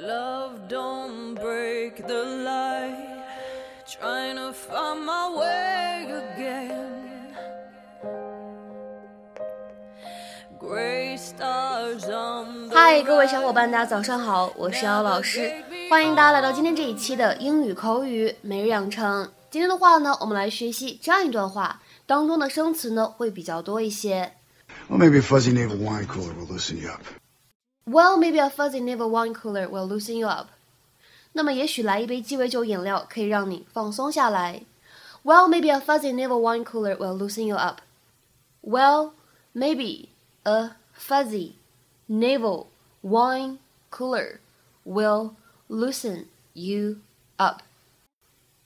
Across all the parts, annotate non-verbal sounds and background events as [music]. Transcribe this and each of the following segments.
Love don't break the light, trying to find my way again. Gray stars on the 嗨，各位小伙伴，大家早上好，我是姚老师，欢迎大家来到今天这一期的英语口语每日养成。今天的话呢，我们来学习这样一段话，当中的生词呢会比较多一些。Well, maybe a fuzzy navel wine cooler will loosen you up. Well, maybe a fuzzy navel wine cooler will loosen you up. 那么也许来一杯鸡尾酒饮料可以让你放松下来。Well, maybe a fuzzy navel wine cooler will loosen you up. Well, maybe a fuzzy navel wine cooler will loosen you up.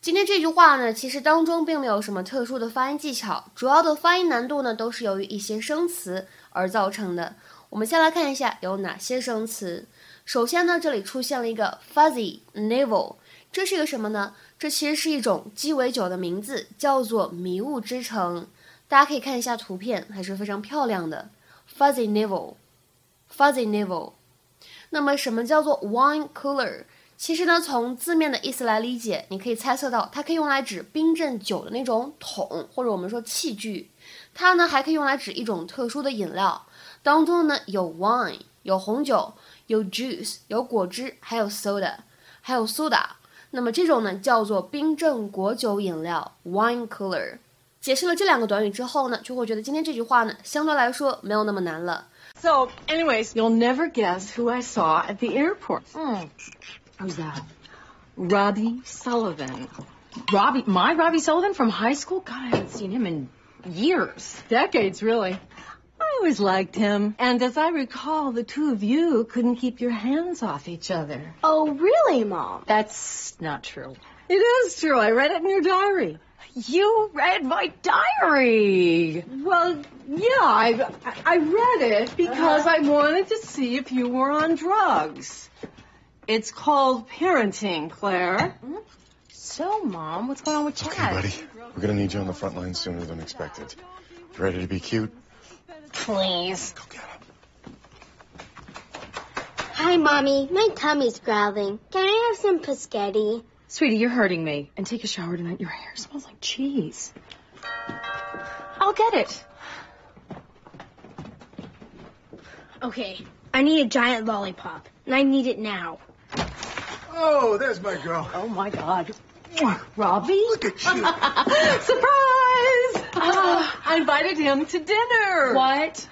今天这句话呢，其实当中并没有什么特殊的发音技巧，主要的发音难度呢都是由于一些生词而造成的。 我们先来看一下有哪些生词。首先呢，这里出现了一个 fuzzy navel，这是一个什么呢？这其实是一种鸡尾酒的名字，叫做迷雾之城。大家可以看一下图片，还是非常漂亮的 fuzzy navel，fuzzy navel。那么什么叫做 wine cooler？其实呢，从字面的意思来理解，你可以猜测到它可以用来指冰镇酒的那种桶，或者我们说器具。它呢还可以用来指一种特殊的饮料，当中呢有 wine，有红酒，有 juice，有果汁，还有 soda，还有 soda。那么这种呢叫做冰镇果酒饮料 wine cooler。解释了这两个短语之后呢，就会觉得今天这句话呢相对来说没有那么难了。So, anyways, you'll never guess who I saw at the airport. Hmm. Who's that? Robbie Sullivan. Robbie, my Robbie Sullivan from high school? God, I haven't seen him in years. Decades, really. I always liked him. And as I recall, the two of you couldn't keep your hands off each other. Oh, really, Mom? That's not true. It is true. I read it in your diary. You read my diary. Well, yeah, I I read it because uh-huh. I wanted to see if you were on drugs. It's called parenting, Claire. So, Mom, what's going on with Chad? Okay, buddy. We're gonna need you on the front line sooner than expected. You ready to be cute? Please. Go get him. Hi, Mommy. My tummy's growling. Can I have some pescetti? Sweetie, you're hurting me. And take a shower tonight. Your hair smells like cheese. I'll get it. Okay. I need a giant lollipop, and I need it now. Oh, there's my girl. Oh, my God. Robbie? Look at you. [laughs] Surprise! Uh, I invited him to dinner. What?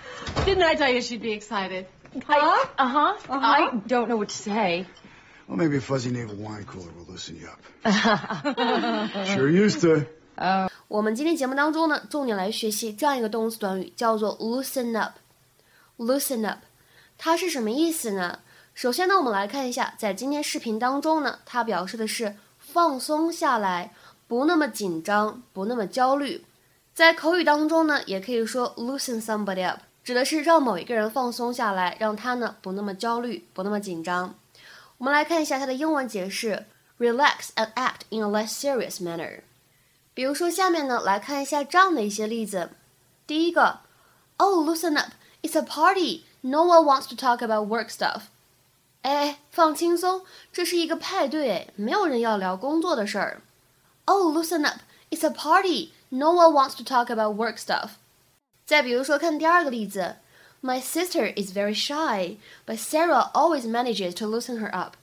Didn't I tell you she'd be excited? Huh? Uh-huh. Uh-huh. I don't know what to say. Well, maybe a fuzzy navel wine cooler will loosen you up. [laughs] sure used to. Oh. 呃，我们今天节目当中呢，重点来学习这样一个动词短语，叫做 loosen up。loosen up，它是什么意思呢？Uh, 首先呢，我们来看一下，在今天视频当中呢，它表示的是放松下来，不那么紧张，不那么焦虑。在口语当中呢，也可以说 loosen somebody up，指的是让某一个人放松下来，让他呢不那么焦虑，不那么紧张。我们来看一下它的英文解释：relax and act in a less serious manner。比如说，下面呢来看一下这样的一些例子。第一个，Oh, loosen up, it's a party. No one wants to talk about work stuff. 哎，放轻松，这是一个派对，没有人要聊工作的事儿。Oh, loosen up, it's a party. No one wants to talk about work stuff. 再比如说，看第二个例子，My sister is very shy, but Sarah always manages to loosen her up.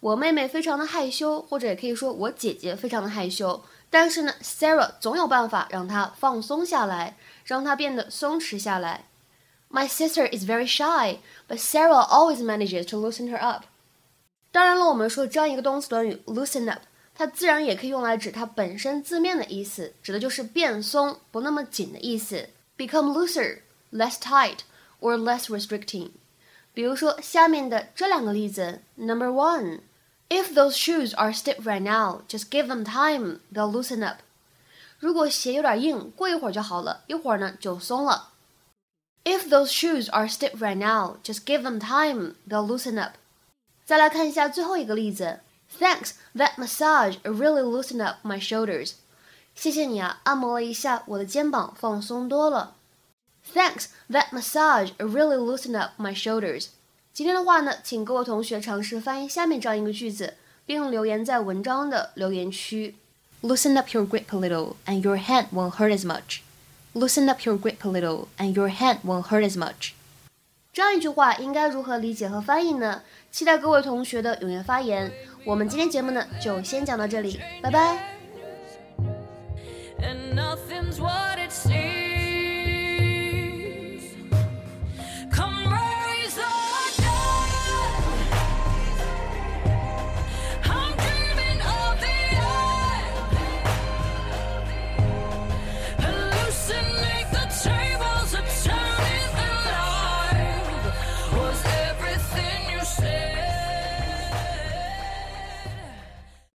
我妹妹非常的害羞，或者也可以说我姐姐非常的害羞。但是呢，Sarah 总有办法让她放松下来，让她变得松弛下来。My sister is very shy, but Sarah always manages to loosen her up. 当然了，我们说这样一个动词短语 loosen up，它自然也可以用来指它本身字面的意思，指的就是变松、不那么紧的意思。Become looser, less tight, or less restricting. 比如说下面的这两个例子，Number one。If those shoes are stiff right now, just give them time, they'll loosen up. 如果鞋有点硬，过一会儿就好了，一会儿呢就松了。 If those shoes are stiff right now, just give them time, they'll loosen up. 再来看一下最后一个例子，Thanks, that massage really loosened up my shoulders. 谢谢你啊，按摩了一下我的肩膀，放松多了。Thanks, that massage really loosened up my shoulders. 今天的话呢，请各位同学尝试翻译下面这样一个句子，并留言在文章的留言区。Loosen up your grip a little, and your hand won't hurt as much. Loosen up your grip a little, and your hand won't hurt as much. 这样一句话应该如何理解和翻译呢？期待各位同学的踊跃发言。我们今天节目呢，就先讲到这里，拜拜。